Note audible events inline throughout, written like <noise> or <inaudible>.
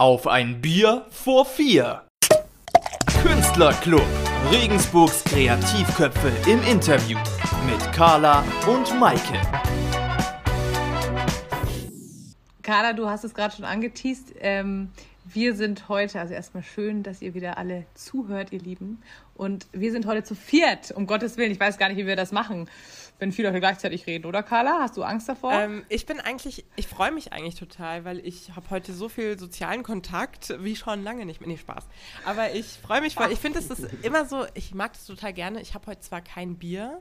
Auf ein Bier vor vier. Künstlerclub. Regensburgs Kreativköpfe im Interview mit Carla und Maike. Carla, du hast es gerade schon angeteased. Ähm, wir sind heute, also erstmal schön, dass ihr wieder alle zuhört, ihr Lieben. Und wir sind heute zu viert, um Gottes Willen. Ich weiß gar nicht, wie wir das machen, wenn viele Leute gleichzeitig reden, oder Carla? Hast du Angst davor? Ähm, ich bin eigentlich, ich freue mich eigentlich total, weil ich habe heute so viel sozialen Kontakt wie schon lange nicht mehr. Nee, Spaß. Aber ich freue mich voll. Ich finde, es ist immer so, ich mag das total gerne. Ich habe heute zwar kein Bier,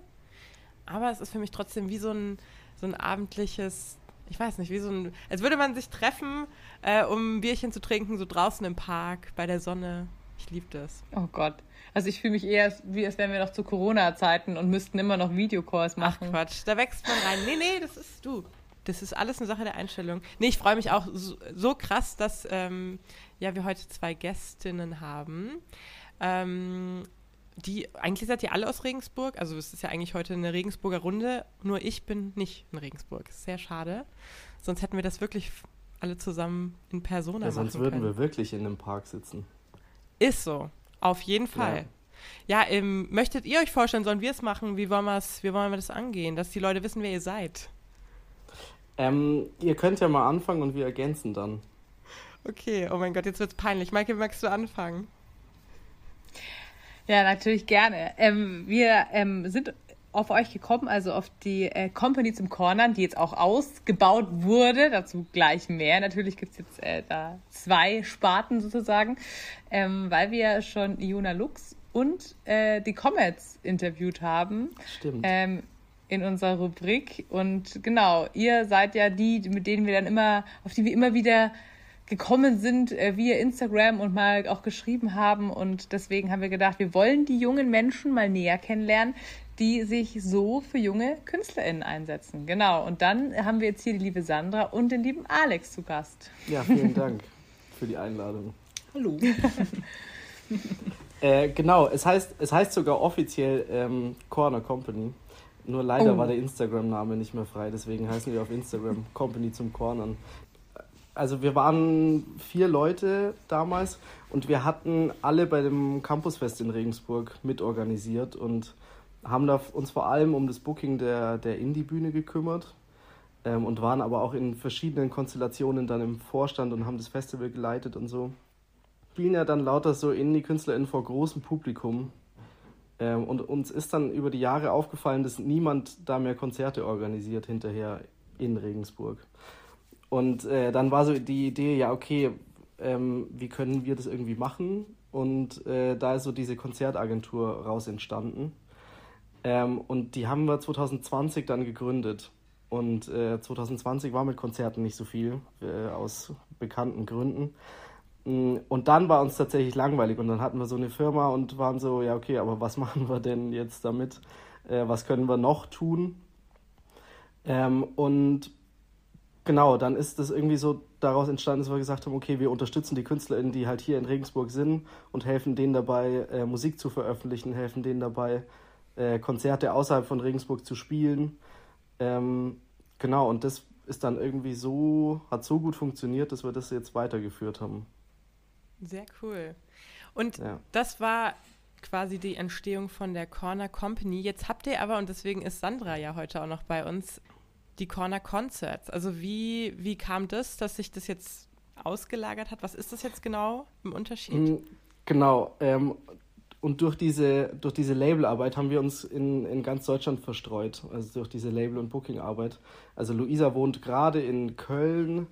aber es ist für mich trotzdem wie so ein, so ein abendliches ich weiß nicht, wie so ein, als würde man sich treffen, äh, um ein Bierchen zu trinken, so draußen im Park, bei der Sonne. Ich liebe das. Oh Gott. Also ich fühle mich eher, wie als wären wir noch zu Corona-Zeiten und müssten immer noch Videocalls machen. Ach Quatsch, da wächst man rein. Nee, nee, das ist du. Das ist alles eine Sache der Einstellung. Nee, ich freue mich auch so, so krass, dass ähm, ja, wir heute zwei Gästinnen haben. Ähm, die, eigentlich seid ihr alle aus Regensburg. Also es ist ja eigentlich heute eine Regensburger Runde. Nur ich bin nicht in Regensburg. Sehr schade. Sonst hätten wir das wirklich alle zusammen in Persona ja, sonst würden wir wirklich in einem Park sitzen. Ist so. Auf jeden Fall. Ja, ja ähm, möchtet ihr euch vorstellen, sollen wir es machen? Wie wollen, wie wollen wir das angehen? Dass die Leute wissen, wer ihr seid. Ähm, ihr könnt ja mal anfangen und wir ergänzen dann. Okay, oh mein Gott, jetzt wird's peinlich. Michael, magst du anfangen? Ja, natürlich gerne. Ähm, wir ähm, sind auf euch gekommen, also auf die äh, Company zum Cornern, die jetzt auch ausgebaut wurde. Dazu gleich mehr. Natürlich gibt es jetzt äh, da zwei Sparten sozusagen, ähm, weil wir schon Iona Lux und äh, die Comets interviewt haben. Stimmt. Ähm, in unserer Rubrik. Und genau, ihr seid ja die, mit denen wir dann immer, auf die wir immer wieder gekommen sind äh, via Instagram und mal auch geschrieben haben. Und deswegen haben wir gedacht, wir wollen die jungen Menschen mal näher kennenlernen, die sich so für junge KünstlerInnen einsetzen. Genau. Und dann haben wir jetzt hier die liebe Sandra und den lieben Alex zu Gast. Ja, vielen Dank für die Einladung. Hallo. <laughs> äh, genau, es heißt, es heißt sogar offiziell ähm, Corner Company. Nur leider oh. war der Instagram-Name nicht mehr frei, deswegen heißen wir auf Instagram <laughs> Company zum Cornern also wir waren vier Leute damals und wir hatten alle bei dem Campusfest in Regensburg mitorganisiert und haben da uns vor allem um das Booking der, der Indie-Bühne gekümmert ähm, und waren aber auch in verschiedenen Konstellationen dann im Vorstand und haben das Festival geleitet und so. Spielen ja dann lauter so Indie-KünstlerInnen vor großem Publikum. Ähm, und uns ist dann über die Jahre aufgefallen, dass niemand da mehr Konzerte organisiert hinterher in Regensburg. Und äh, dann war so die Idee, ja, okay, ähm, wie können wir das irgendwie machen? Und äh, da ist so diese Konzertagentur raus entstanden. Ähm, und die haben wir 2020 dann gegründet. Und äh, 2020 war mit Konzerten nicht so viel, äh, aus bekannten Gründen. Mm, und dann war uns tatsächlich langweilig und dann hatten wir so eine Firma und waren so, ja, okay, aber was <laughs> machen wir denn jetzt damit? Äh, was können wir noch tun? Ähm, und genau, dann ist das irgendwie so daraus entstanden, dass wir gesagt haben, okay, wir unterstützen die KünstlerInnen, die halt hier in Regensburg sind und helfen denen dabei, äh, Musik zu veröffentlichen, helfen denen dabei, äh, Konzerte außerhalb von Regensburg zu spielen. Ähm, genau, und das ist dann irgendwie so, hat so gut funktioniert, dass wir das jetzt weitergeführt haben. Sehr cool. Und ja. das war quasi die Entstehung von der Corner Company. Jetzt habt ihr aber, und deswegen ist Sandra ja heute auch noch bei uns, die Corner Concerts. Also wie, wie kam das, dass sich das jetzt ausgelagert hat? Was ist das jetzt genau im Unterschied? Mm, genau. Ähm, und durch diese, durch diese Labelarbeit haben wir uns in, in ganz Deutschland verstreut. Also durch diese Label- und Bookingarbeit. Also Luisa wohnt gerade in Köln,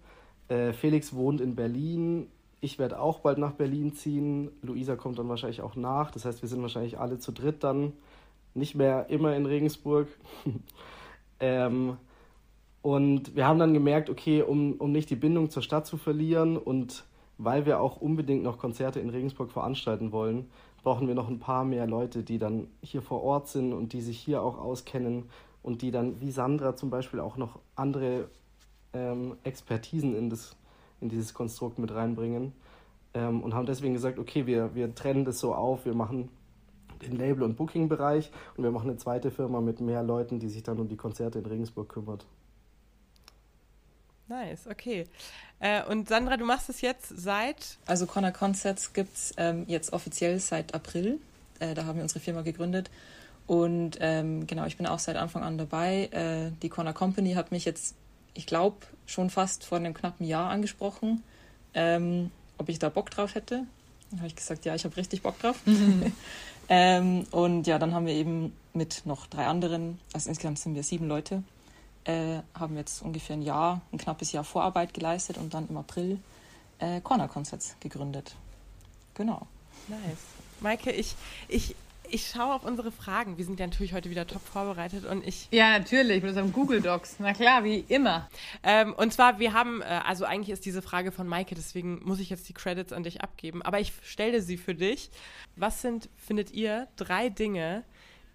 äh, Felix wohnt in Berlin. Ich werde auch bald nach Berlin ziehen. Luisa kommt dann wahrscheinlich auch nach. Das heißt, wir sind wahrscheinlich alle zu dritt dann nicht mehr immer in Regensburg. <laughs> ähm, und wir haben dann gemerkt, okay, um, um nicht die Bindung zur Stadt zu verlieren und weil wir auch unbedingt noch Konzerte in Regensburg veranstalten wollen, brauchen wir noch ein paar mehr Leute, die dann hier vor Ort sind und die sich hier auch auskennen und die dann, wie Sandra zum Beispiel, auch noch andere ähm, Expertisen in, das, in dieses Konstrukt mit reinbringen. Ähm, und haben deswegen gesagt, okay, wir, wir trennen das so auf, wir machen den Label- und Booking-Bereich und wir machen eine zweite Firma mit mehr Leuten, die sich dann um die Konzerte in Regensburg kümmert. Nice, okay. Äh, und Sandra, du machst es jetzt seit? Also Corner Concepts gibt es ähm, jetzt offiziell seit April. Äh, da haben wir unsere Firma gegründet. Und ähm, genau, ich bin auch seit Anfang an dabei. Äh, die Corner Company hat mich jetzt, ich glaube, schon fast vor einem knappen Jahr angesprochen, ähm, ob ich da Bock drauf hätte. Dann habe ich gesagt, ja, ich habe richtig Bock drauf. <laughs> ähm, und ja, dann haben wir eben mit noch drei anderen, also insgesamt sind wir sieben Leute, äh, haben jetzt ungefähr ein Jahr, ein knappes Jahr Vorarbeit geleistet und dann im April äh, Corner Concepts gegründet. Genau. Nice. Maike, ich, ich, ich schaue auf unsere Fragen. Wir sind ja natürlich heute wieder top vorbereitet und ich. Ja, natürlich, mit unserem Google Docs. Na klar, wie immer. Ähm, und zwar, wir haben, äh, also eigentlich ist diese Frage von Maike, deswegen muss ich jetzt die Credits an dich abgeben. Aber ich stelle sie für dich. Was sind, findet ihr, drei Dinge,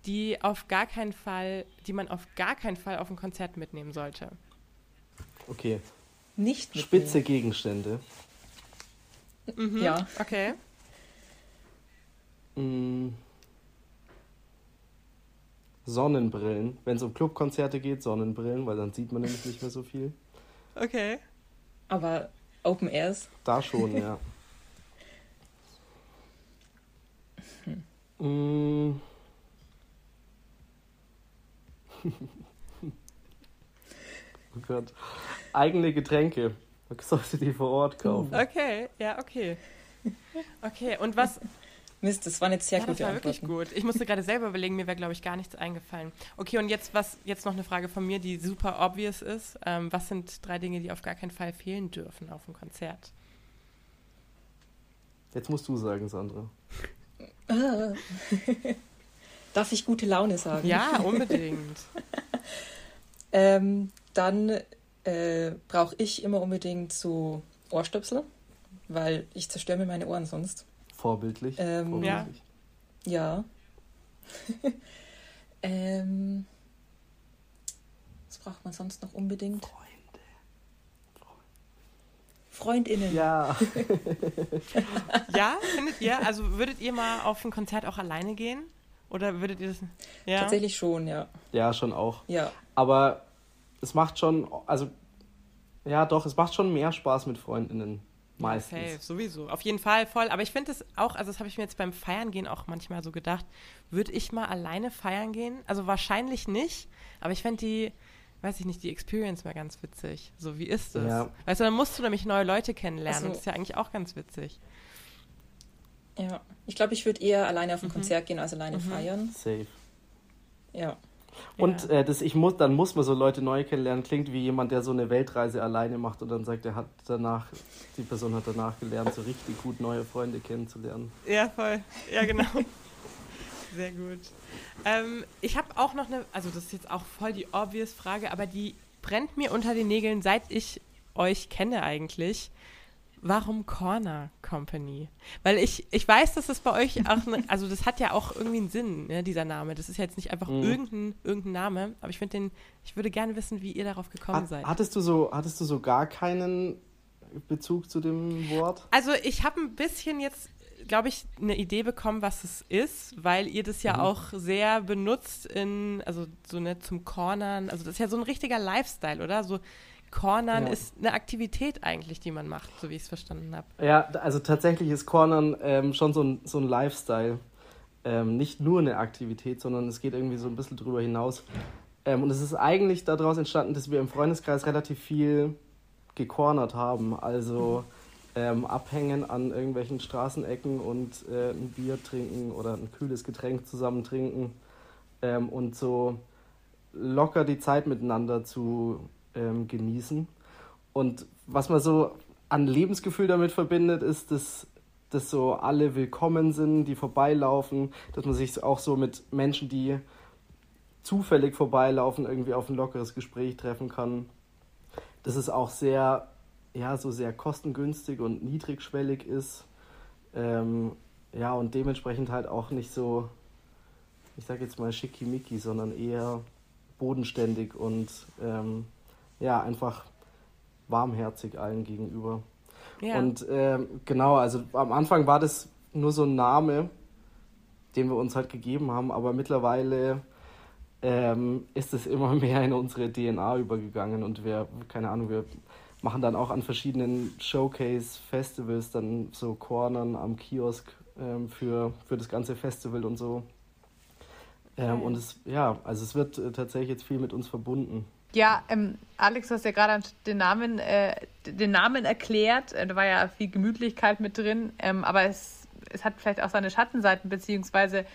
die auf gar keinen Fall, die man auf gar keinen Fall auf ein Konzert mitnehmen sollte. Okay. Nicht mitnehmen. Spitze Gegenstände. Mhm. Ja. Okay. Mm. Sonnenbrillen. Wenn es um Clubkonzerte geht, Sonnenbrillen, weil dann sieht man nämlich nicht mehr so viel. Okay. Aber Open Airs? Da schon, ja. <laughs> Hm. <laughs> Oh Gott. Eigene Getränke. Man sollte die vor Ort kaufen. Okay, ja, okay. Okay, und was. Mist, das war jetzt sehr ja, gut. Das war wirklich gut. Ich musste gerade selber überlegen, mir wäre, glaube ich, gar nichts eingefallen. Okay, und jetzt was, jetzt noch eine Frage von mir, die super obvious ist. Ähm, was sind drei Dinge, die auf gar keinen Fall fehlen dürfen auf einem Konzert? Jetzt musst du sagen, Sandra. <laughs> Darf ich gute Laune sagen? Ja, <laughs> unbedingt. ähm, dann äh, brauche ich immer unbedingt so Ohrstöpsel, weil ich zerstöre mir meine Ohren sonst. Vorbildlich. Ähm, Vorbildlich. Ja. ja. <laughs> ähm, was braucht man sonst noch unbedingt? Freunde. Freundinnen. Ja. <laughs> ja, findet ihr? Also würdet ihr mal auf ein Konzert auch alleine gehen? Oder würdet ihr das. Ja? Tatsächlich schon, ja. Ja, schon auch. Ja. Aber es macht schon, also, ja, doch, es macht schon mehr Spaß mit Freundinnen. Meistens. Okay, sowieso. Auf jeden Fall voll. Aber ich finde es auch, also das habe ich mir jetzt beim Feiern gehen auch manchmal so gedacht, würde ich mal alleine feiern gehen? Also wahrscheinlich nicht, aber ich fände die, weiß ich nicht, die Experience mal ganz witzig. So, wie ist das? Ja. Weißt du, dann musst du nämlich neue Leute kennenlernen. Also, das ist ja eigentlich auch ganz witzig. Ja, ich glaube, ich würde eher alleine auf ein mhm. Konzert gehen als alleine mhm. feiern. Safe. Ja. Und ja. äh, das, ich muss, dann muss man so Leute neu kennenlernen. Klingt wie jemand, der so eine Weltreise alleine macht und dann sagt, er hat danach, die Person hat danach gelernt, so richtig gut neue Freunde kennenzulernen. Ja, voll. Ja, genau. <laughs> Sehr gut. Ähm, ich habe auch noch eine, also das ist jetzt auch voll die obvious Frage, aber die brennt mir unter den Nägeln, seit ich euch kenne eigentlich. Warum Corner Company? Weil ich, ich weiß, dass das bei euch auch, ne, also das hat ja auch irgendwie einen Sinn, ne, dieser Name. Das ist ja jetzt nicht einfach mhm. irgendein, irgendein Name, aber ich finde den, ich würde gerne wissen, wie ihr darauf gekommen Hat, seid. Hattest du so, hattest du so gar keinen Bezug zu dem Wort? Also ich habe ein bisschen jetzt, glaube ich, eine Idee bekommen, was es ist, weil ihr das ja mhm. auch sehr benutzt in, also so ne, zum Cornern. Also das ist ja so ein richtiger Lifestyle, oder? So Cornern ja. ist eine Aktivität eigentlich, die man macht, so wie ich es verstanden habe. Ja, also tatsächlich ist Cornern ähm, schon so ein, so ein Lifestyle. Ähm, nicht nur eine Aktivität, sondern es geht irgendwie so ein bisschen drüber hinaus. Ähm, und es ist eigentlich daraus entstanden, dass wir im Freundeskreis relativ viel gecornert haben. Also ähm, abhängen an irgendwelchen Straßenecken und äh, ein Bier trinken oder ein kühles Getränk zusammen trinken ähm, und so locker die Zeit miteinander zu ähm, genießen. Und was man so an Lebensgefühl damit verbindet, ist, dass, dass so alle willkommen sind, die vorbeilaufen, dass man sich auch so mit Menschen, die zufällig vorbeilaufen, irgendwie auf ein lockeres Gespräch treffen kann. Dass es auch sehr, ja, so sehr kostengünstig und niedrigschwellig ist. Ähm, ja, und dementsprechend halt auch nicht so, ich sag jetzt mal schickimicki, sondern eher bodenständig und ähm, ja, einfach warmherzig allen gegenüber. Ja. Und äh, genau, also am Anfang war das nur so ein Name, den wir uns halt gegeben haben, aber mittlerweile ähm, ist es immer <laughs> mehr in unsere DNA übergegangen und wir, keine Ahnung, wir machen dann auch an verschiedenen Showcase-Festivals dann so Cornern am Kiosk ähm, für, für das ganze Festival und so. Ähm, und es, ja, also es wird äh, tatsächlich jetzt viel mit uns verbunden. Ja, ähm, Alex, du hast ja gerade den Namen, äh, den Namen erklärt. Äh, da war ja viel Gemütlichkeit mit drin, ähm, aber es, es hat vielleicht auch seine Schattenseiten, beziehungsweise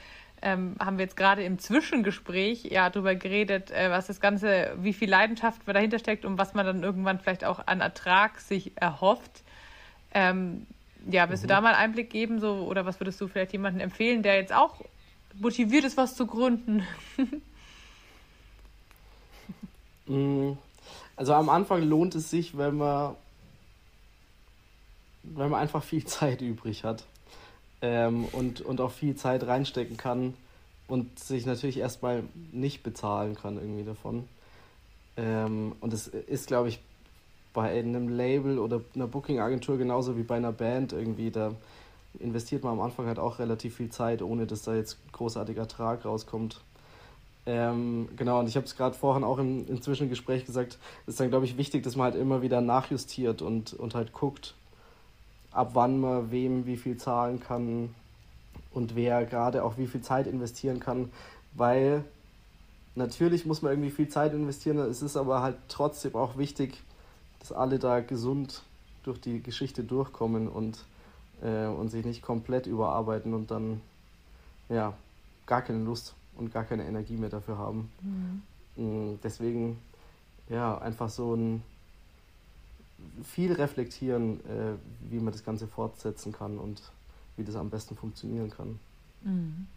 ähm, haben wir jetzt gerade im Zwischengespräch ja darüber geredet, äh, was das Ganze, wie viel Leidenschaft dahinter steckt und was man dann irgendwann vielleicht auch an Ertrag sich erhofft. Ähm, ja, willst mhm. du da mal Einblick geben, so, oder was würdest du vielleicht jemandem empfehlen, der jetzt auch motiviert ist, was zu gründen? <laughs> Mm, also am Anfang lohnt es sich, wenn man, wenn man einfach viel <laughs> Zeit übrig hat ähm, und, und auch viel Zeit reinstecken kann und sich natürlich erstmal nicht bezahlen kann irgendwie davon. Ähm, und es ist, glaube ich, bei einem Label oder einer Booking-Agentur genauso wie bei einer Band irgendwie, da investiert man am Anfang halt auch relativ viel Zeit, ohne dass da jetzt großartiger Ertrag rauskommt. Ähm, genau, und ich habe es gerade vorhin auch im, im Zwischengespräch gesagt, ist dann, glaube ich, wichtig, dass man halt immer wieder nachjustiert und, und halt guckt, ab wann man wem wie viel zahlen kann und wer gerade auch wie viel Zeit investieren kann, weil natürlich muss man irgendwie viel Zeit investieren, es ist aber halt trotzdem auch wichtig, dass alle da gesund durch die Geschichte durchkommen und, äh, und sich nicht komplett überarbeiten und dann ja gar keine Lust und gar keine Energie mehr dafür haben. Mhm. Mm, deswegen ja einfach so ein viel reflektieren, äh, wie man das Ganze fortsetzen kann und wie das am besten funktionieren kann. Mhm.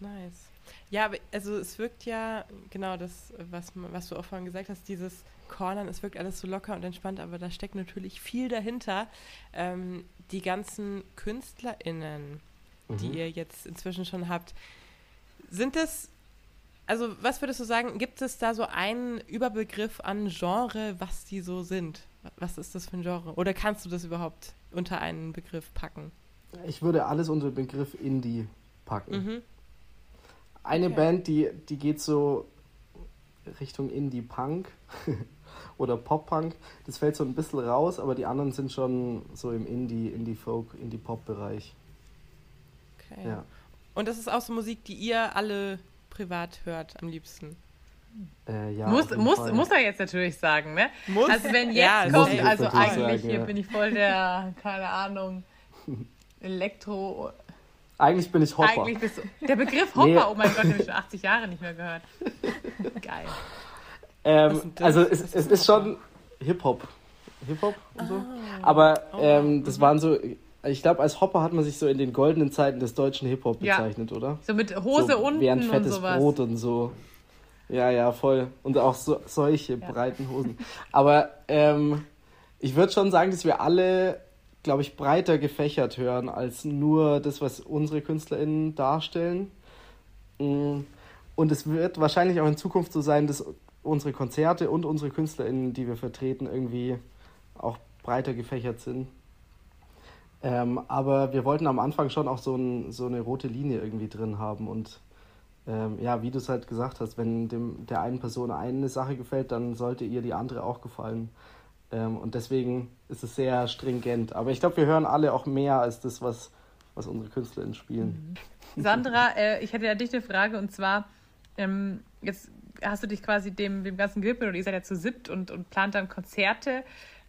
Nice. Ja, also es wirkt ja, genau das, was, was du auch vorhin gesagt hast, dieses Cornern, es wirkt alles so locker und entspannt, aber da steckt natürlich viel dahinter. Ähm, die ganzen KünstlerInnen, mhm. die ihr jetzt inzwischen schon habt, sind es also was würdest du sagen, gibt es da so einen Überbegriff an Genre, was die so sind? Was ist das für ein Genre? Oder kannst du das überhaupt unter einen Begriff packen? Ich würde alles unter den Begriff Indie packen. Mhm. Eine okay. Band, die, die geht so Richtung Indie-Punk <laughs> oder Pop-Punk. Das fällt so ein bisschen raus, aber die anderen sind schon so im Indie, Indie-Folk, Indie-Pop-Bereich. Okay. Ja. Und das ist auch so Musik, die ihr alle privat hört am liebsten? Äh, ja, muss, muss, muss er jetzt natürlich sagen, ne? Muss? Also wenn jetzt ja, kommt, also eigentlich sagen, hier ja. bin ich voll der, keine Ahnung, <laughs> Elektro. Eigentlich bin ich Hopper. Eigentlich bist du, der Begriff Hopper, nee. oh mein Gott, den habe ich schon 80 Jahre nicht mehr gehört. <laughs> Geil. Ähm, also es, es ist schon Hip-Hop. Hip-Hop und so. Ah, Aber oh, ähm, das mhm. waren so ich glaube, als Hopper hat man sich so in den goldenen Zeiten des deutschen Hip-Hop bezeichnet, ja. oder? So mit Hose so unten während fettes und sowas. Brot und so. Ja, ja, voll. Und auch so, solche ja. breiten Hosen. Aber ähm, ich würde schon sagen, dass wir alle, glaube ich, breiter gefächert hören als nur das, was unsere KünstlerInnen darstellen. Mm. Und es wird wahrscheinlich auch in Zukunft so sein, dass unsere Konzerte und unsere KünstlerInnen, die wir vertreten, irgendwie auch breiter gefächert sind. Ähm, aber wir wollten am Anfang schon auch so, ein, so eine rote Linie irgendwie drin haben. Und ähm, ja, wie du es halt gesagt hast, wenn dem, der einen Person eine Sache gefällt, dann sollte ihr die andere auch gefallen. Ähm, und deswegen ist es sehr stringent. Aber ich glaube, wir hören alle auch mehr als das, was, was unsere KünstlerInnen spielen. Mhm. Sandra, äh, ich hätte ja dich eine Frage und zwar, ähm, jetzt hast du dich quasi dem, dem ganzen gewidmet oder ihr seid ja zu siebt und, und plant dann Konzerte.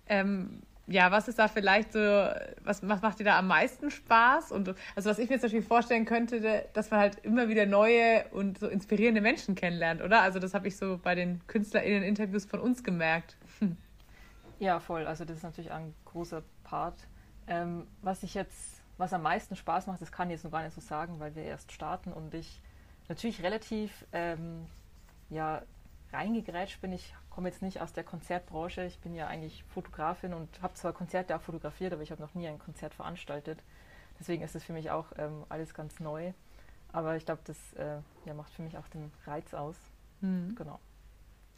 Ähm, ja, was ist da vielleicht so, was, was macht dir da am meisten Spaß? Und also was ich mir zum Beispiel vorstellen könnte, dass man halt immer wieder neue und so inspirierende Menschen kennenlernt, oder? Also das habe ich so bei den KünstlerInnen-Interviews von uns gemerkt. Hm. Ja, voll. Also das ist natürlich ein großer Part. Ähm, was ich jetzt, was am meisten Spaß macht, das kann ich jetzt noch gar nicht so sagen, weil wir erst starten und ich natürlich relativ ähm, ja, reingegrätscht bin. Ich komme jetzt nicht aus der Konzertbranche. Ich bin ja eigentlich Fotografin und habe zwar Konzerte auch fotografiert, aber ich habe noch nie ein Konzert veranstaltet. Deswegen ist es für mich auch ähm, alles ganz neu. Aber ich glaube, das äh, ja, macht für mich auch den Reiz aus. Mhm. Genau.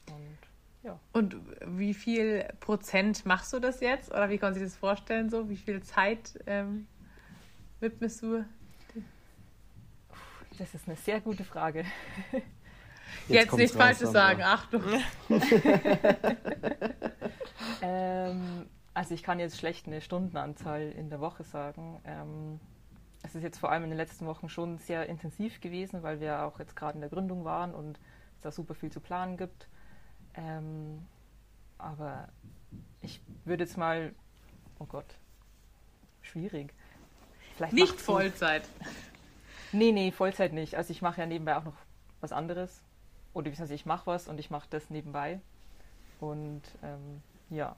Und ja. Und wie viel Prozent machst du das jetzt? Oder wie kann man sich das vorstellen? So, wie viel Zeit ähm, widmest du? Das ist eine sehr gute Frage. <laughs> Jetzt, Jetzt nichts Falsches sagen, Achtung. <laughs> ähm, also ich kann jetzt schlecht eine Stundenanzahl in der Woche sagen. Ähm, es ist jetzt vor allem in den letzten Wochen schon sehr intensiv gewesen, weil wir auch jetzt gerade in der Gründung waren und es da super viel zu planen gibt. Ähm, aber ich würde jetzt mal, oh Gott, schwierig. Vielleicht nicht Vollzeit. Nee, nee, Vollzeit nicht. Also ich mache ja nebenbei auch noch was anderes. Oder wie ich mache was und ich mache das nebenbei. Und ähm, ja,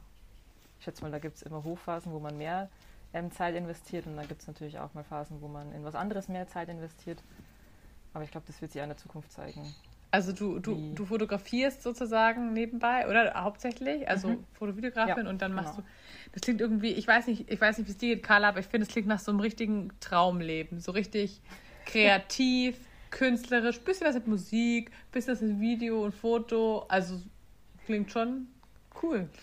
ich schätze mal, da gibt es immer Hochphasen, wo man mehr ähm, Zeit investiert und dann gibt es natürlich auch mal Phasen, wo man in was anderes mehr Zeit investiert. Aber ich glaube, das wird sich in der Zukunft zeigen. Also du, du, du fotografierst sozusagen nebenbei oder hauptsächlich, also mhm. Fotovideografin ja, und dann machst genau. du. Das klingt irgendwie, ich weiß nicht, ich weiß nicht, wie es dir geht, Carla, aber ich finde, es klingt nach so einem richtigen Traumleben. So richtig kreativ, künstlerisch, bisschen was mit Musik, bisschen was mit Video und Foto. Also klingt schon cool. <laughs>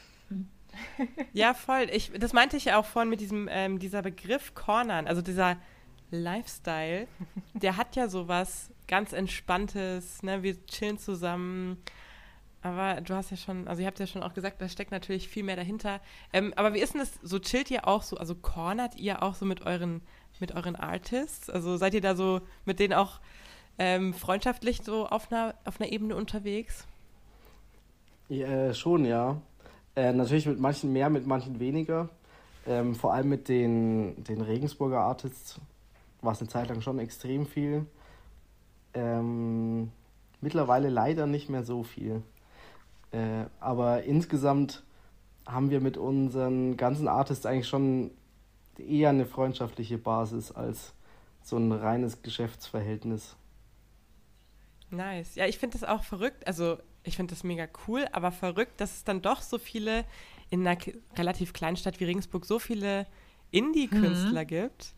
Ja, voll. Ich, das meinte ich ja auch vorhin mit diesem, ähm, dieser Begriff Cornern, also dieser Lifestyle, der hat ja sowas ganz Entspanntes, ne? Wir chillen zusammen. Aber du hast ja schon, also ihr habt ja schon auch gesagt, da steckt natürlich viel mehr dahinter. Ähm, aber wie ist denn das, so chillt ihr auch so, also cornert ihr auch so mit euren, mit euren Artists? Also seid ihr da so mit denen auch ähm, freundschaftlich so auf einer, auf einer Ebene unterwegs? Ja, schon, ja. Äh, natürlich mit manchen mehr, mit manchen weniger. Ähm, vor allem mit den, den Regensburger Artists war es eine Zeit lang schon extrem viel. Ähm, mittlerweile leider nicht mehr so viel. Äh, aber insgesamt haben wir mit unseren ganzen Artists eigentlich schon eher eine freundschaftliche Basis als so ein reines Geschäftsverhältnis. Nice. Ja, ich finde das auch verrückt. Also ich finde das mega cool, aber verrückt, dass es dann doch so viele in einer relativ kleinen Stadt wie Regensburg so viele Indie-Künstler mhm. gibt.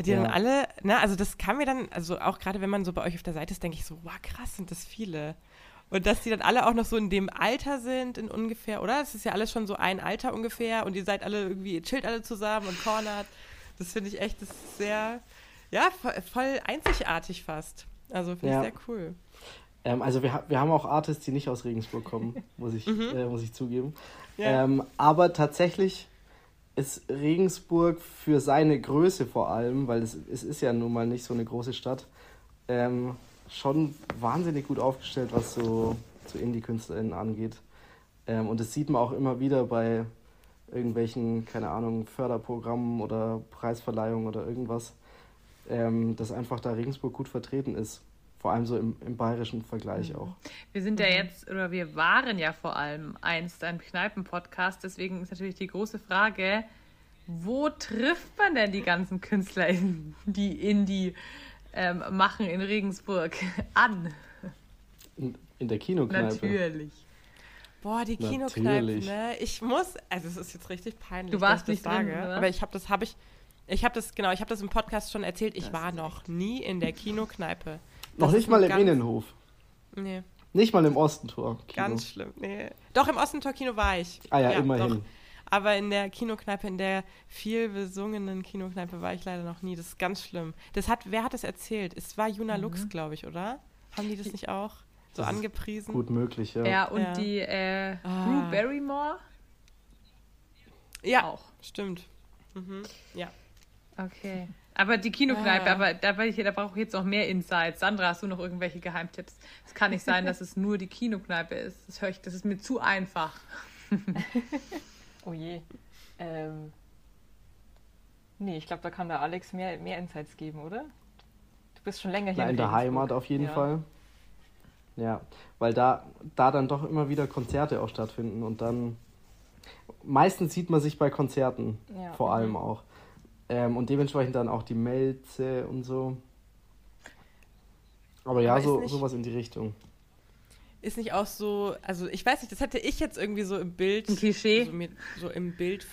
Die ja. dann alle, ne, also das kam mir dann, also auch gerade wenn man so bei euch auf der Seite ist, denke ich so, wow, krass, sind das viele. Und dass die dann alle auch noch so in dem Alter sind, in ungefähr, oder? Es ist ja alles schon so ein Alter ungefähr und ihr seid alle irgendwie, ihr chillt alle zusammen und cornert. Das finde ich echt, das ist sehr, ja, voll, voll einzigartig fast. Also finde ja. ich sehr cool. Ähm, also wir, wir haben auch Artists, die nicht aus Regensburg kommen, <laughs> muss ich, mhm. äh, muss ich zugeben. Ja. Ähm, aber tatsächlich ist Regensburg für seine Größe vor allem, weil es, es ist ja nun mal nicht so eine große Stadt, ähm, schon wahnsinnig gut aufgestellt, was so, so Indie-KünstlerInnen angeht. Ähm, und das sieht man auch immer wieder bei irgendwelchen, keine Ahnung, Förderprogrammen oder Preisverleihungen oder irgendwas, ähm, dass einfach da Regensburg gut vertreten ist. Vor allem so im, im bayerischen Vergleich mhm. auch. Wir sind ja jetzt, oder wir waren ja vor allem einst ein Kneipen-Podcast, deswegen ist natürlich die große Frage, wo trifft man denn die ganzen Künstler, die Indie ähm, machen in Regensburg <laughs> an? In, in der Kinokneipe. Natürlich. Boah, die Kinokneipe, ne? Ich muss, also es ist jetzt richtig peinlich, du warst nicht sage, drin, aber ich habe das, habe ich, ich habe das, genau, ich habe das im Podcast schon erzählt, ich das war noch nie in der Kinokneipe. Noch nicht mal im Innenhof. Nee. Nicht mal im Ostentor. -Kino. Ganz schlimm. Nee. Doch, im Ostentor-Kino war ich. Ah ja, ja immerhin. Doch. Aber in der Kinokneipe, in der viel besungenen Kinokneipe war ich leider noch nie. Das ist ganz schlimm. Das hat, wer hat das erzählt? Es war Juna mhm. Lux, glaube ich, oder? Haben die das nicht auch so das angepriesen? Gut möglich, ja. Ja, und ja. die äh, ah. Drew Barrymore? Ja, auch. Stimmt. Mhm. Ja. Okay. <laughs> Aber die Kinokneipe, ah. aber da, da brauche ich jetzt noch mehr Insights. Sandra, hast du noch irgendwelche Geheimtipps? Es kann nicht sein, dass es <laughs> nur die Kinokneipe ist. Das höre ich, das ist mir zu einfach. <laughs> oh je. Ähm, nee, ich glaube, da kann der Alex mehr, mehr Insights geben, oder? Du bist schon länger hier. Na, in, in der Heimat auf jeden ja. Fall. Ja, weil da, da dann doch immer wieder Konzerte auch stattfinden und dann meistens sieht man sich bei Konzerten ja. vor allem mhm. auch. Ähm, und dementsprechend dann auch die Melze und so. Aber ja, Aber so, nicht, sowas in die Richtung. Ist nicht auch so, also ich weiß nicht, das hätte ich jetzt irgendwie so im Bild. Ein Klischee. Also mir so im Bild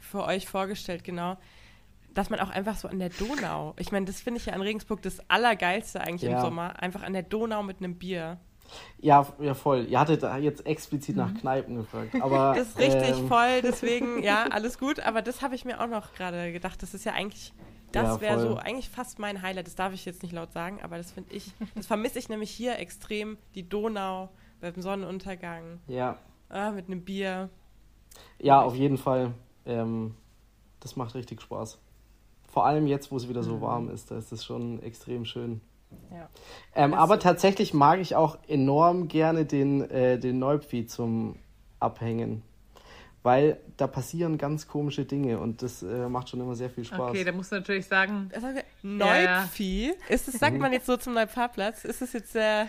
für euch vorgestellt, genau. Dass man auch einfach so an der Donau. Ich meine, das finde ich ja an Regensburg das Allergeilste eigentlich ja. im Sommer. Einfach an der Donau mit einem Bier. Ja, ja, voll. Ihr hattet da jetzt explizit nach mhm. Kneipen gefragt. <laughs> Aber, das ist richtig ähm, voll, <laughs> deswegen, ja, alles gut. Aber das habe ich mir auch noch gerade gedacht. Das ist ja eigentlich Das Ja, wäre so eigentlich fast mein Highlight. Das darf ich jetzt nicht laut sagen, aber das finde ich, das vermisse ich nämlich hier extrem. Die Donau beim Sonnenuntergang, Ja, ah, mit einem Bier. ja auf jeden Fall. Ähm, das macht richtig Spaß. Vor allem jetzt, wo es wieder so warm ist, da ist es schon extrem schön. Ja. Ähm, aber tatsächlich mag ich auch enorm gerne den, äh, den Neupfi zum Abhängen. Weil da passieren ganz komische Dinge und das äh, macht schon immer sehr viel Spaß. Okay, da musst du natürlich sagen, sagen wir? Ja, ja. Neupfi? Ist das, sagt man jetzt so zum Neupfarrplatz? Ist das jetzt der.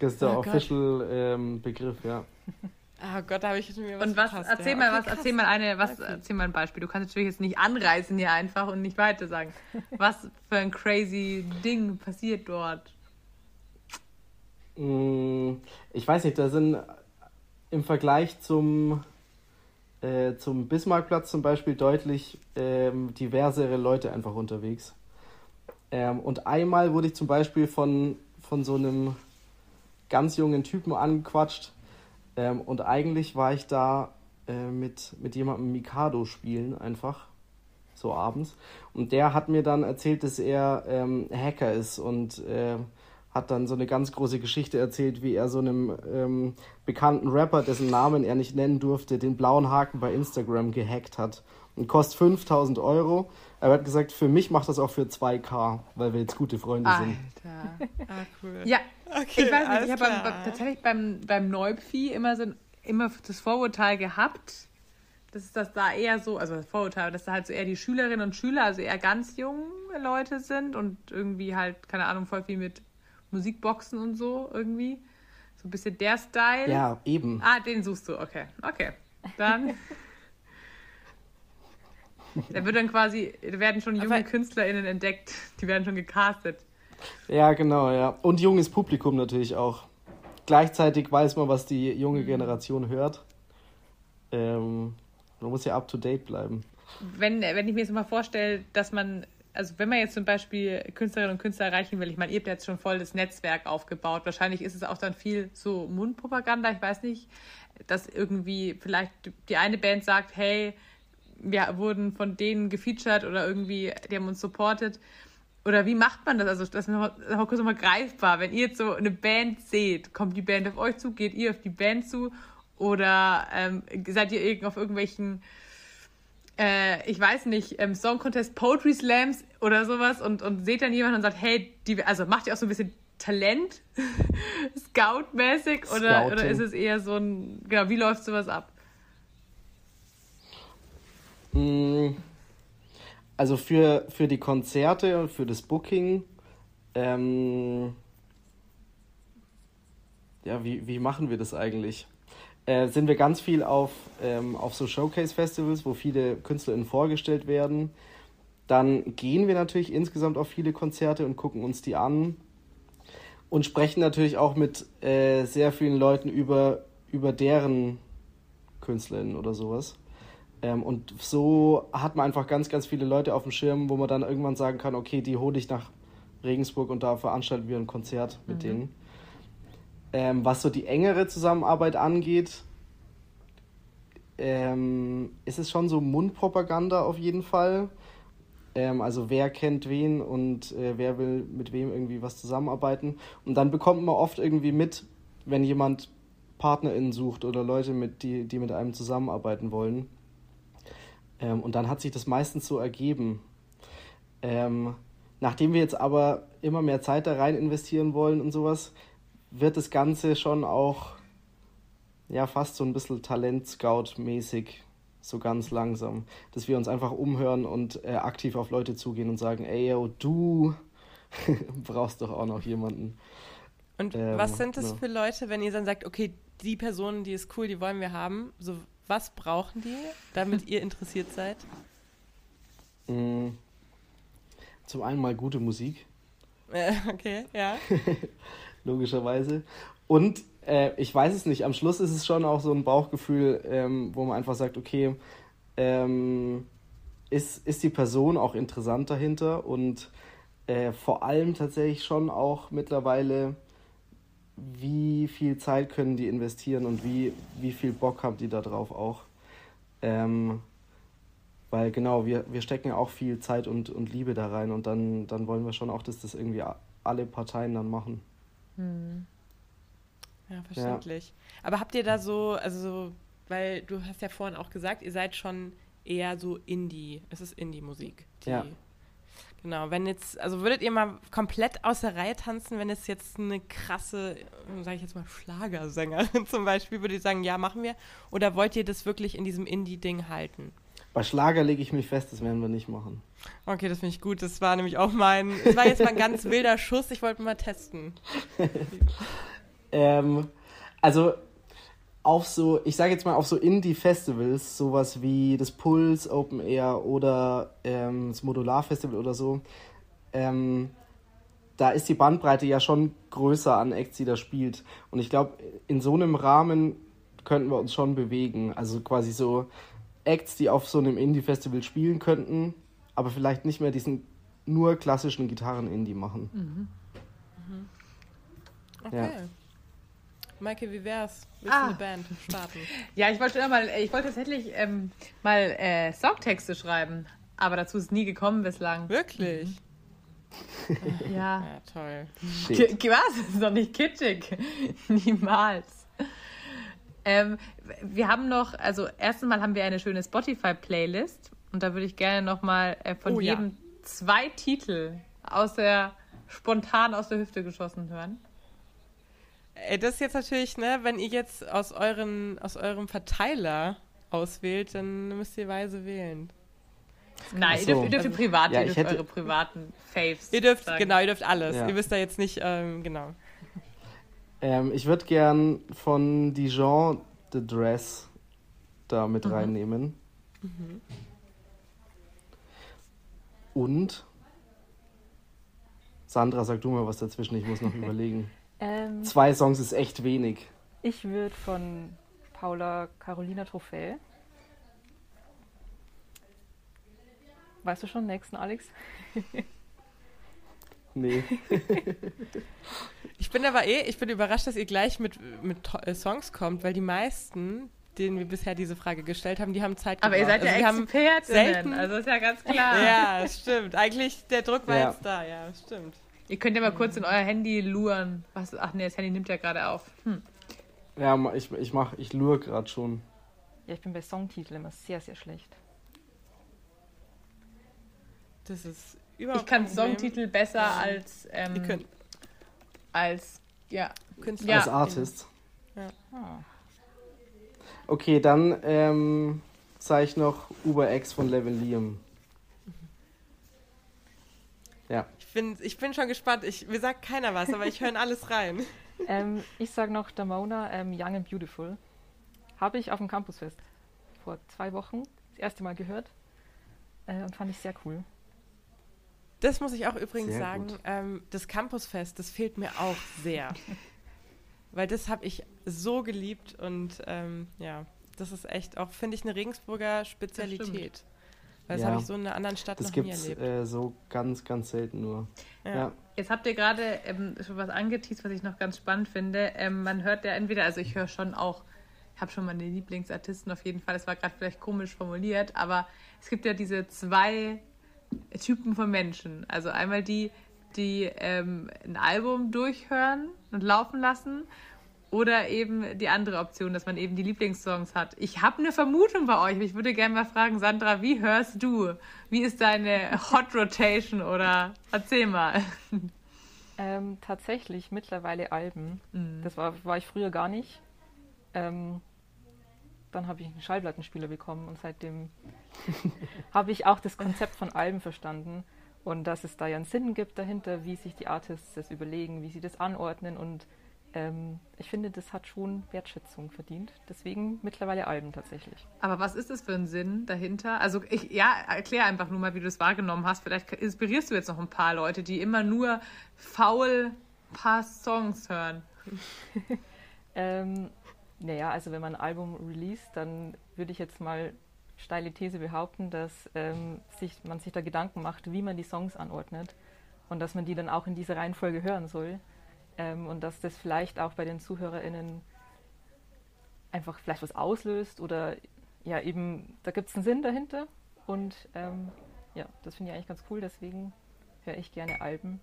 das ist der Oh official ähm, Begriff, ja. Ah Gott, da habe ich mir was und was, verpasst, erzähl ja. mal, Okay, was, krass. erzähl mal eine, was, Neupfi. erzähl mal ein Beispiel. Du kannst natürlich jetzt nicht anreißen hier einfach und nicht weiter sagen. <laughs> Was für ein crazy Ding passiert dort? Mm, Ich weiß nicht, da sind im Vergleich zum, äh, zum Bismarckplatz zum Beispiel deutlich ähm, diversere Leute einfach unterwegs. Ähm, und einmal wurde ich zum Beispiel von, von so einem ganz jungen Typen angequatscht. Ähm, und eigentlich war ich da äh, mit, mit jemandem Mikado spielen, einfach so abends. Und der hat mir dann erzählt, dass er ähm, Hacker ist und äh, hat dann so eine ganz große Geschichte erzählt, wie er so einem ähm, bekannten Rapper, dessen Namen er nicht nennen durfte, den blauen Haken bei Instagram gehackt hat. Und kostet 5000 Euro. Er hat gesagt, für mich macht das auch für 2K, weil wir jetzt gute Freunde sind. Alter. Ah, cool. Ja, okay, ich weiß nicht, ich habe beim- tatsächlich beim, beim Neupfi immer so ein, immer das Vorurteil gehabt, dass es das da eher so, also das Vorurteil, dass da halt so eher die Schülerinnen und Schüler, also eher ganz junge Leute sind und irgendwie halt, keine Ahnung, voll viel mit Musikboxen und so irgendwie. So ein bisschen der Style. Ja, eben. Ah, den suchst du, okay. Okay. Dann. <laughs> Da wird dann quasi, da werden schon junge Aber- KünstlerInnen entdeckt, die werden schon gecastet. Ja, genau, ja. Und junges Publikum natürlich auch. Gleichzeitig weiß man, was die junge Generation hört. Ähm, man muss ja up to date bleiben. wenn, wenn ich mir jetzt mal vorstelle, dass man, also wenn man jetzt zum Beispiel Künstlerinnen und Künstler erreichen will, ich meine, ihr habt jetzt schon voll das Netzwerk aufgebaut. Wahrscheinlich ist es auch dann viel so Mundpropaganda, ich weiß nicht, dass irgendwie vielleicht die eine Band sagt, hey, wir wurden von denen gefeatured oder irgendwie, die haben uns supportet. Oder wie macht man das? Also, das ist noch, noch kurz nochmal greifbar. Wenn ihr jetzt so eine Band seht, kommt die Band auf euch zu, geht ihr auf die Band zu? Oder ähm, seid ihr irgend auf irgendwelchen äh, ich weiß nicht, ähm, Song Contest, Poetry Slams oder sowas und, und seht dann jemanden und sagt, hey, die, also macht ihr auch so ein bisschen Talent, <laughs> Scout-mäßig oder, Scouting. oder ist es eher so ein, genau, wie läuft sowas ab? Mm, Also für, für die Konzerte und für das Booking, ähm, ja, wie, wie machen wir das eigentlich? Äh, sind wir ganz viel auf, ähm, auf so Showcase-Festivals, wo viele KünstlerInnen vorgestellt werden. Dann gehen wir natürlich insgesamt auf viele Konzerte und gucken uns die an und sprechen natürlich auch mit äh, sehr vielen Leuten über, über deren KünstlerInnen oder sowas. Ähm, und so hat man einfach ganz, ganz viele Leute auf dem Schirm, wo man dann irgendwann sagen kann, okay, die hole ich nach Regensburg und da veranstalten wir ein Konzert mit denen. Ähm, was so die engere Zusammenarbeit angeht, ähm, ist es schon so Mundpropaganda auf jeden Fall. Ähm, also wer kennt wen und äh, wer will mit wem irgendwie was zusammenarbeiten. Und dann bekommt man oft irgendwie mit, wenn jemand PartnerInnen sucht oder Leute, mit, die, die mit einem zusammenarbeiten wollen. Ähm, und dann hat sich das meistens so ergeben. Ähm, nachdem wir jetzt aber immer mehr Zeit da rein investieren wollen und sowas, wird das Ganze schon auch ja fast so ein bisschen Talent-Scout-mäßig, so ganz langsam, dass wir uns einfach umhören und äh, aktiv auf Leute zugehen und sagen, ey, yo, du <laughs> brauchst doch auch noch jemanden. Und Ähm, was sind das ja. für Leute, wenn ihr dann sagt, okay, die Person, die ist cool, die wollen wir haben, so was brauchen die, damit ihr interessiert seid? Mm. Zum einen mal gute Musik, Äh, okay, ja. <laughs> logischerweise. Und äh, ich weiß es nicht, am Schluss ist es schon auch so ein Bauchgefühl, ähm, wo man einfach sagt, okay, ähm, ist, ist die Person auch interessant dahinter und äh, vor allem tatsächlich schon auch mittlerweile, wie viel Zeit können die investieren und wie, wie viel Bock haben die da drauf auch. Ähm, Weil genau, wir, wir stecken ja auch viel Zeit und, und Liebe da rein und dann, dann wollen wir schon auch, dass das irgendwie alle Parteien dann machen. Hm. Ja, verständlich. Ja. Aber habt ihr da so, also, weil du hast ja vorhin auch gesagt, ihr seid schon eher so Indie, es ist Indie-Musik. Ja. Genau, wenn jetzt, also würdet ihr mal komplett aus der Reihe tanzen, wenn es jetzt eine krasse, sage ich jetzt mal, Schlagersängerin <laughs> zum Beispiel, würde ich sagen, ja, machen wir? Oder wollt ihr das wirklich in diesem Indie-Ding halten? Bei Schlager lege ich mich fest, das werden wir nicht machen. Okay, das finde ich gut. Das war nämlich auch mein, das war jetzt mal ein ganz wilder Schuss. Ich wollte mal testen. <laughs> ähm, also auf so, ich sage jetzt mal auf so Indie-Festivals, sowas wie das Pulse Open Air oder ähm, das Modular-Festival oder so, ähm, da ist die Bandbreite ja schon größer an Acts, die da spielt. Und ich glaube, in so einem Rahmen könnten wir uns schon bewegen. Also quasi so Acts, die auf so einem Indie-Festival spielen könnten, aber vielleicht nicht mehr diesen nur klassischen Gitarren-Indie machen. Mhm. Mhm. Okay. Ja. Maike, wie wär's? Willst ah. du eine Band starten? <laughs> Ja, ich wollte mal, ich wollte tatsächlich ähm, mal äh, Songtexte schreiben, aber dazu ist nie gekommen bislang. Wirklich? Mhm. <laughs> ja. Ja, toll. K was? Das ist doch nicht kitschig. <laughs> Niemals. Ähm, wir haben noch, also erstens mal haben wir eine schöne Spotify-Playlist und da würde ich gerne nochmal äh, von oh, jedem ja. zwei Titel aus der spontan aus der Hüfte geschossen hören. Ey, das ist jetzt natürlich, ne, wenn ihr jetzt aus, euren, aus eurem Verteiler auswählt, dann müsst ihr weise wählen. Nein, so. ihr dürft, ihr dürft also, privat, ja, ihr dürft hätte... eure privaten Faves. Ihr dürft, sagen. genau, ihr dürft alles. Ja. Ihr wisst da jetzt nicht, ähm, genau. Ähm, ich würde gern von Dijon The Dress da mit mhm. reinnehmen. Mhm. Und Sandra, sag du mal was dazwischen, ich muss noch überlegen. <laughs> Ähm, Zwei Songs ist echt wenig. Ich würde von Paula Carolina Trophäe. Weißt du schon, nächsten Alex? <laughs> Nee. ich bin aber eh, ich bin überrascht, dass ihr gleich mit, mit äh, Songs kommt, weil die meisten, denen wir bisher diese Frage gestellt haben, die haben Zeit gebraucht. Aber ihr seid ja also Expertinnen, also ist ja ganz klar. ja, stimmt. Eigentlich, der Druck war ja. jetzt da, ja, stimmt. Ihr könnt ja mal kurz in euer Handy luren. Was, ach nee, das Handy nimmt ja gerade auf. Hm. Ja, ich, ich, mach, ich lure gerade schon. Ja, ich bin bei Songtiteln immer sehr, sehr schlecht. Das ist überhaupt Ich kann Songtitel besser ja. als ähm, als ja, Künstler. Ja. Als Artist. Ja. Ah. Okay, dann ähm, sage ich noch Uber X von Levin Liam. Ja. Ich bin, ich bin schon gespannt. Ich, mir sagt keiner was, aber ich höre in alles rein. <laughs> Ähm, ich sage noch Damona, ähm, Young and Beautiful. Habe ich auf dem Campusfest vor zwei Wochen das erste Mal gehört äh, und fand ich sehr cool. Das muss ich auch übrigens sehr sagen. Ähm, das Campusfest, das fehlt mir auch sehr. <laughs> Weil das habe ich so geliebt und ähm, ja, das ist echt auch, finde ich, eine Regensburger Spezialität. Weil das ja, habe ich so in einer anderen Stadt noch nie erlebt. Das äh, so ganz, ganz selten nur. Ja. ja. Jetzt habt ihr gerade ähm, schon was angeteased, was ich noch ganz spannend finde. Ähm, man hört ja entweder, also ich höre schon auch, ich habe schon meine Lieblingsartisten auf jeden Fall, das war gerade vielleicht komisch formuliert, aber es gibt ja diese zwei Typen von Menschen. Also einmal die, die ähm, ein Album durchhören und laufen lassen oder eben die andere Option, dass man eben die Lieblingssongs hat. Ich habe eine Vermutung bei euch. Ich würde gerne mal fragen, Sandra, wie hörst du? Wie ist deine Hot Rotation oder erzähl mal. Ähm, tatsächlich mittlerweile Alben. Mhm. Das war, war ich früher gar nicht. Ähm, dann habe ich einen Schallplattenspieler bekommen und seitdem <laughs> habe ich auch das Konzept von Alben verstanden und dass es da ja einen Sinn gibt dahinter, wie sich die Artists das überlegen, wie sie das anordnen und ähm, ich finde, das hat schon Wertschätzung verdient. Deswegen mittlerweile Alben tatsächlich. Aber was ist das für ein Sinn dahinter? Also ich, ja, erklär einfach nur mal, wie du es wahrgenommen hast. Vielleicht inspirierst du jetzt noch ein paar Leute, die immer nur faul paar Songs hören. <laughs> ähm, naja, also wenn man ein Album release, dann würde ich jetzt mal steile These behaupten, dass ähm, sich, man sich da Gedanken macht, wie man die Songs anordnet und dass man die dann auch in dieser Reihenfolge hören soll ähm, und dass das vielleicht auch bei den ZuhörerInnen einfach vielleicht was auslöst oder ja eben, da gibt es einen Sinn dahinter Und ähm, ja, das finde ich eigentlich ganz cool, deswegen höre ich gerne Alben,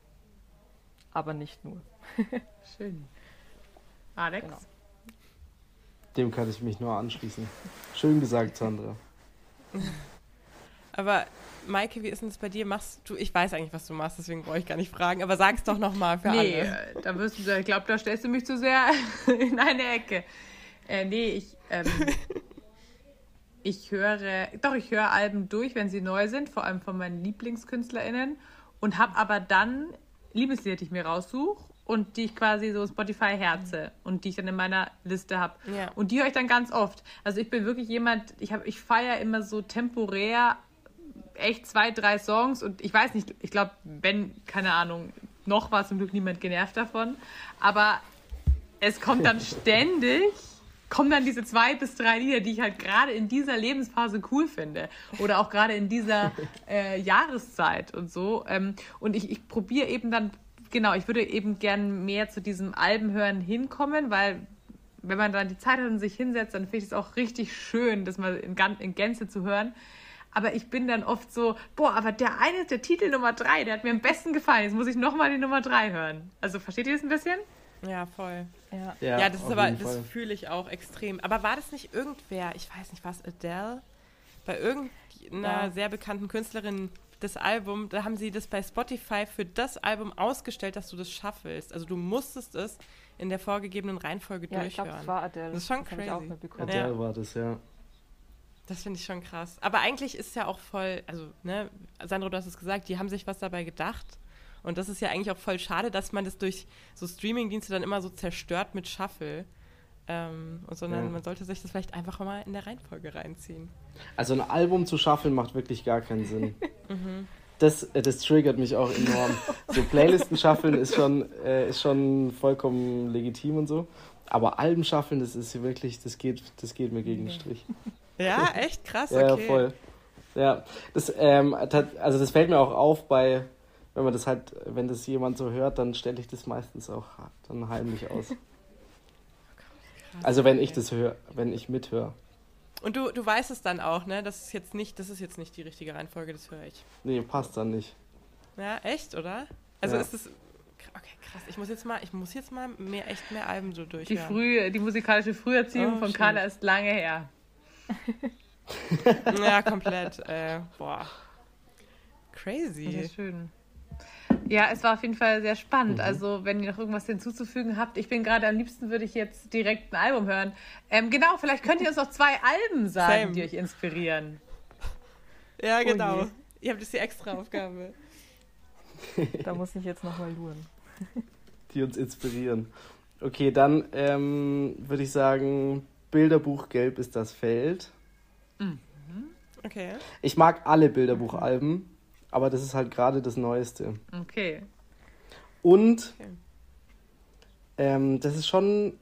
aber nicht nur. <laughs> Schön. Alex? Genau. Dem kann ich mich nur anschließen. Schön gesagt, Sandra. <laughs> Aber Maike, wie ist denn das bei dir? Machst du, ich weiß eigentlich, was du machst, deswegen brauche ich gar nicht fragen, aber sag's doch nochmal für nee, alle. äh, da wirst du, ich glaube, da stellst du mich zu sehr <laughs> in eine Ecke. Äh, nee, ich, ähm, <laughs> ich höre, doch, ich höre Alben durch, wenn sie neu sind, vor allem von meinen LieblingskünstlerInnen und habe aber dann Liebeslieder, die ich mir raussuche und die ich quasi so Spotify herze und die ich dann in meiner Liste habe. Ja. Und die höre ich dann ganz oft. Also ich bin wirklich jemand, ich, hab- ich feiere immer so temporär echt zwei, drei Songs und ich weiß nicht, ich glaube, wenn, keine Ahnung, noch war zum Glück niemand genervt davon, aber es kommt dann <laughs> ständig, kommen dann diese zwei bis drei Lieder, die ich halt gerade in dieser Lebensphase cool finde oder auch gerade in dieser <laughs> äh, Jahreszeit und so. Ähm, und ich, ich probiere eben dann, genau, ich würde eben gern mehr zu diesem Albenhören hinkommen, weil wenn man dann die Zeit hat und sich hinsetzt, dann finde ich es auch richtig schön, das mal in, in Gänze zu hören. Aber ich bin dann oft so, boah, aber der eine, der Titel Nummer drei, der hat mir am besten gefallen. Jetzt muss ich nochmal die Nummer drei hören. Also versteht ihr das ein bisschen? Ja, voll. Ja. Ja, das ist aber, das fühle ich auch extrem. Aber war das nicht irgendwer, ich weiß nicht, was Adele? Bei irgendeiner Ja. sehr bekannten Künstlerin das Album, da haben sie das bei Spotify für das Album ausgestellt, dass du das schaffelst. Also du musstest es in der vorgegebenen Reihenfolge Ja, ich durchhören. glaube, das war Adele. Das ist schon das ich crazy. Ja. Adele war das, ja. Das finde ich schon krass. Aber eigentlich ist ja auch voll, also, ne, Sandro, du hast es gesagt, die haben sich was dabei gedacht. Und das ist ja eigentlich auch voll schade, dass man das durch so Streamingdienste dann immer so zerstört mit Shuffle. Ähm, und sondern Ja. man sollte sich das vielleicht einfach mal in der Reihenfolge reinziehen. Also ein Album zu schaffeln macht wirklich gar keinen Sinn. <laughs> Mhm. Das, äh, das triggert mich auch enorm. So Playlisten schaffeln ist schon, äh, ist schon vollkommen legitim und so. Aber Alben schaffeln, das ist wirklich, das geht, das geht mir gegen den Strich. Ja, <laughs> echt krass, Ja, okay. voll. Ja, das, ähm, also das fällt mir auch auf bei, wenn man das halt, wenn das jemand so hört, dann stelle ich das meistens auch dann heimlich aus. <laughs> Also wenn ich das höre, wenn ich mithöre. Und du, du weißt es dann auch, ne? Das ist jetzt nicht, das ist jetzt nicht die richtige Reihenfolge, das höre ich. Nee, passt dann nicht. Ja, echt, oder? Also Ja. ist es. Okay, krass. Ich muss jetzt mal, ich muss jetzt mal mehr, echt mehr Alben so Die, durchhören. frühe, die musikalische Früherziehung Oh, von. Carla ist lange her. <laughs> Ja, komplett. Äh, boah. Sehr Crazy. schön. Ja, es war auf jeden Fall sehr spannend. Mhm. Also, wenn ihr noch irgendwas hinzuzufügen habt, ich bin gerade am liebsten, würde ich jetzt direkt ein Album hören. Ähm, genau, vielleicht könnt ihr uns noch zwei Alben sagen, Same. die euch inspirieren. Ja, genau. je. Ihr habt jetzt die extra Aufgabe. <laughs> Da muss ich jetzt nochmal luren. die uns inspirieren. Okay, dann ähm, würde ich sagen, Bilderbuch Gelb ist das Feld. Okay. Ich mag alle Bilderbuchalben, aber das ist halt gerade das Neueste. Okay. Und Okay. ähm, das ist schon.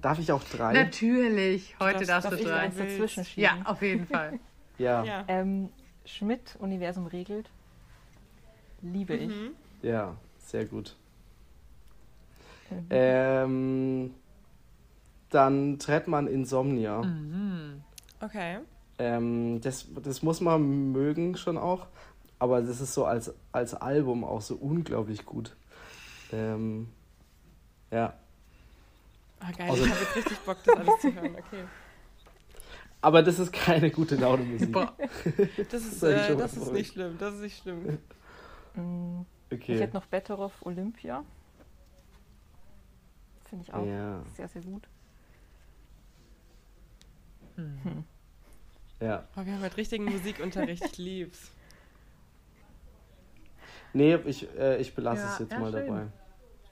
Darf ich auch drei? Natürlich, heute darfst- darfst darf du ich drei. eins dazwischen schieben? Ja, auf jeden Fall. <laughs> Ja, Ja. Ähm, Schmidt, Universum regelt. Liebe ich. Mhm. ja, sehr gut. Mhm. Ähm, dann Trettmann Insomnia. Mhm. Okay. Ähm, das, das muss man mögen schon auch, aber das ist so als, als Album auch so unglaublich gut. Ähm, ja. Ah, geil. Also- ich habe jetzt richtig Bock, das alles zu hören. Okay. Aber das ist keine gute Laune Musik. Boah. Das <laughs> ist, ich äh, das ist nicht schlimm. Das ist nicht schlimm. Mm, Ich Okay. hätte noch Betteroff Olympia. Finde ich auch Ja, sehr, sehr gut. Ja. Oh, wir haben heute richtigen Musikunterricht. Ich lieb's. Nee, ich, äh, ich belasse Ja, es jetzt ja, mal schön. dabei.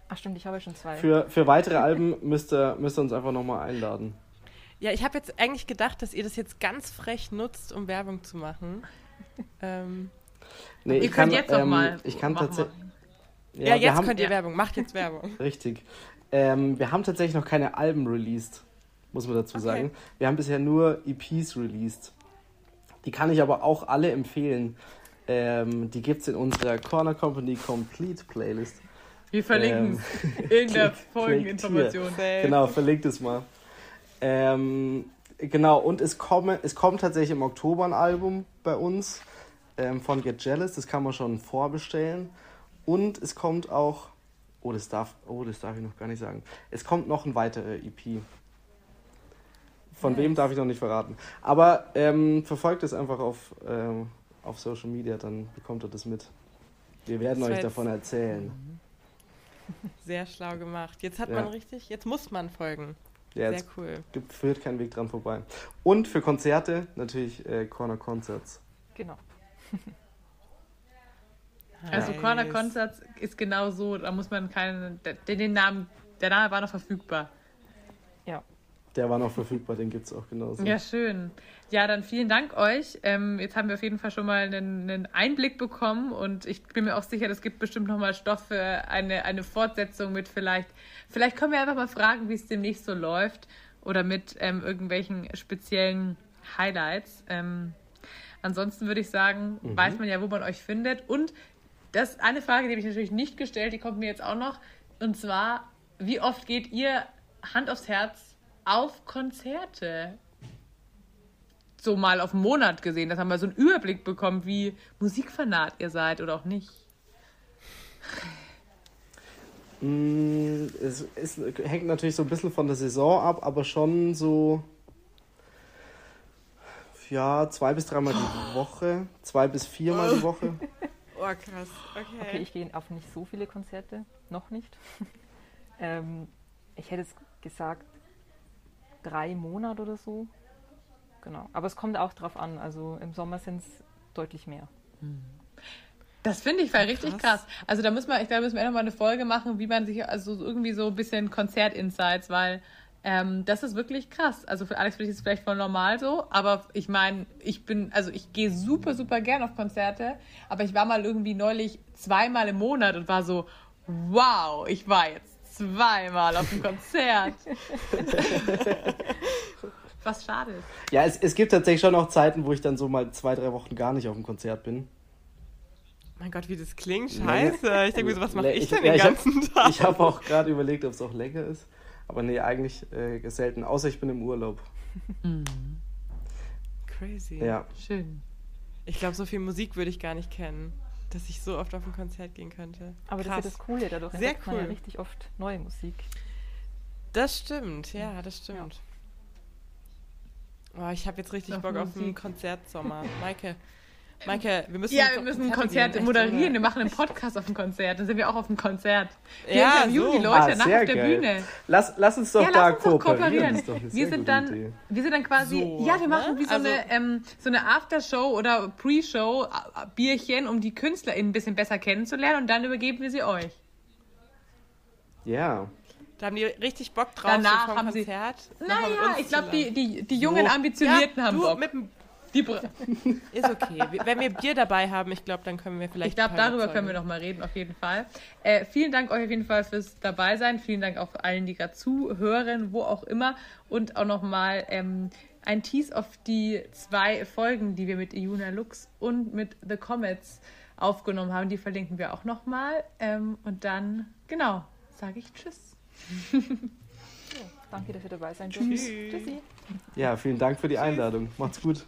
Ach stimmt, ich habe ja schon zwei. Für, für weitere Alben müsst ihr, müsst ihr uns einfach nochmal einladen. Ja, ich habe jetzt eigentlich gedacht, dass ihr das jetzt ganz frech nutzt, um Werbung zu machen. <laughs> ähm, Nee, Ihr ich könnt kann, jetzt noch ähm, mal. Ich kann tatsächlich. ja, wir jetzt haben, könnt ihr ja. Werbung. Macht jetzt Werbung. Richtig. Ähm, wir haben tatsächlich noch keine Alben released, muss man dazu Okay. sagen. Wir haben bisher nur EPs released. Die kann ich aber auch alle empfehlen. Ähm, die gibt es in unserer Corner Company Complete Playlist. Wir verlinken Ähm, es in <laughs> der Folgeninformation. Genau, verlinkt es mal. Ähm, Genau, und es, komme, es kommt tatsächlich im Oktober ein Album bei uns ähm, von Get Jealous. Das kann man schon vorbestellen. Und es kommt auch. Oh, das darf, oh, das darf ich noch gar nicht sagen. Es kommt noch ein weiterer EP. Von wem darf ich noch nicht verraten. Aber ähm, verfolgt es einfach auf, ähm, auf Social Media, dann bekommt ihr das mit. Wir werden euch davon erzählen. <laughs> Sehr schlau gemacht. Jetzt hat ja. man richtig, jetzt muss man folgen. Ja, Sehr cool. Gibt, führt kein Weg dran vorbei. Und für Konzerte natürlich äh, Corner Concerts. Genau. <laughs> also Corner Concerts ist genau so, da muss man keinen, den, den Namen, der Name war noch verfügbar. Der war noch verfügbar, den gibt es auch genauso. Ja, schön. Ja, dann vielen Dank euch. Ähm, jetzt haben wir auf jeden Fall schon mal einen, einen, Einblick bekommen und ich bin mir auch sicher, es gibt bestimmt noch mal Stoff für eine, eine Fortsetzung mit vielleicht. Vielleicht können wir einfach mal fragen, wie es demnächst so läuft oder mit ähm, irgendwelchen speziellen Highlights. Ähm, ansonsten würde ich sagen, mhm. weiß man ja, wo man euch findet. Und das eine Frage, die habe ich natürlich nicht gestellt, die kommt mir jetzt auch noch. Und zwar, wie oft geht ihr Hand aufs Herz auf Konzerte. So mal auf einen Monat gesehen, dass man mal so einen Überblick bekommt, wie musikfanat ihr seid oder auch nicht. Mm, es, ist, hängt natürlich so ein bisschen von der Saison ab, aber schon so ja, zwei bis dreimal die <laughs> Woche, zwei bis viermal die Woche. <laughs> Oh, krass. Okay. Okay, ich gehe auf nicht so viele Konzerte, noch nicht. <laughs> ähm, ich hätte es gesagt, drei Monate oder so. Genau. Aber es kommt auch drauf an. Also im Sommer sind es deutlich mehr. Das finde ich war richtig krass. Also da müssen wir, ich glaube, müssen wir nochmal eine Folge machen, wie man sich, also irgendwie so ein bisschen Konzert-Insights, weil ähm, das ist wirklich krass. Also für Alex ist es vielleicht voll normal so, aber ich meine, ich bin, also ich gehe super, super gern auf Konzerte, aber ich war mal irgendwie neulich zweimal im Monat und war so, wow, ich war jetzt zweimal auf dem Konzert. <laughs> Was schade ist. Ja, es, es gibt tatsächlich schon auch Zeiten, wo ich dann so mal zwei, drei Wochen gar nicht auf dem Konzert bin. Mein Gott, wie das klingt, scheiße. Ich denke mir so, was mache ich denn ja, den ganzen ich hab, Tag? Ich habe auch gerade überlegt, ob es auch länger ist. Aber nee, eigentlich äh, selten, außer ich bin im Urlaub. Mhm. Crazy. Ja. Schön. Ich glaube, so viel Musik würde ich gar nicht kennen dass ich so oft auf ein Konzert gehen könnte. Aber Krass. das ist ja das Coole, dadurch Sehr cool. man ja richtig oft neue Musik. Das stimmt, ja, das stimmt. Ja. Oh, ich habe jetzt richtig Bock Musik. auf einen Konzertsommer. Maike, Maike, wir müssen Ja, wir müssen ein Konzert gehen, moderieren. Wir machen einen Podcast auf dem Konzert. Dann sind wir auch auf dem Konzert. Wir ja, interviewen so. die Leute ah, nach auf der geil. Bühne. Lass, lass uns doch ja, da uns kooperieren. kooperieren. Wir sind, dann, wir sind dann quasi, so, ja, wir machen ne? wie so, also, eine, ähm, so eine Aftershow oder Pre-Show, äh, Bierchen, um die KünstlerInnen ein bisschen besser kennenzulernen und dann übergeben wir sie euch. Ja. Da haben die richtig Bock drauf. Danach so haben Konzert. sie. Naja, ich glaube, die, die, die jungen so. Ambitionierten ja, haben du Bock. Mit die <laughs> ist okay. Wenn wir Bier dabei haben, ich glaube, dann können wir vielleicht. Ich glaube, darüber können wir noch mal reden, auf jeden Fall. Äh, vielen Dank euch auf jeden Fall fürs dabei sein. Vielen Dank auch allen, die gerade zuhören, wo auch immer. Und auch noch mal ähm, ein Tease auf die zwei Folgen, die wir mit Iuna Lux und mit The Comets aufgenommen haben. Die verlinken wir auch noch mal. Ähm, und dann, genau, sage ich Tschüss. <laughs> Danke, dass ihr dabei seid. Tschüss. Tschüssi. Ja, vielen Dank für die Einladung. Macht's gut.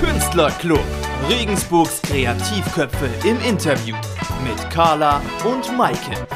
Künstlerclub. Regensburgs Kreativköpfe im Interview mit Carla und Maike.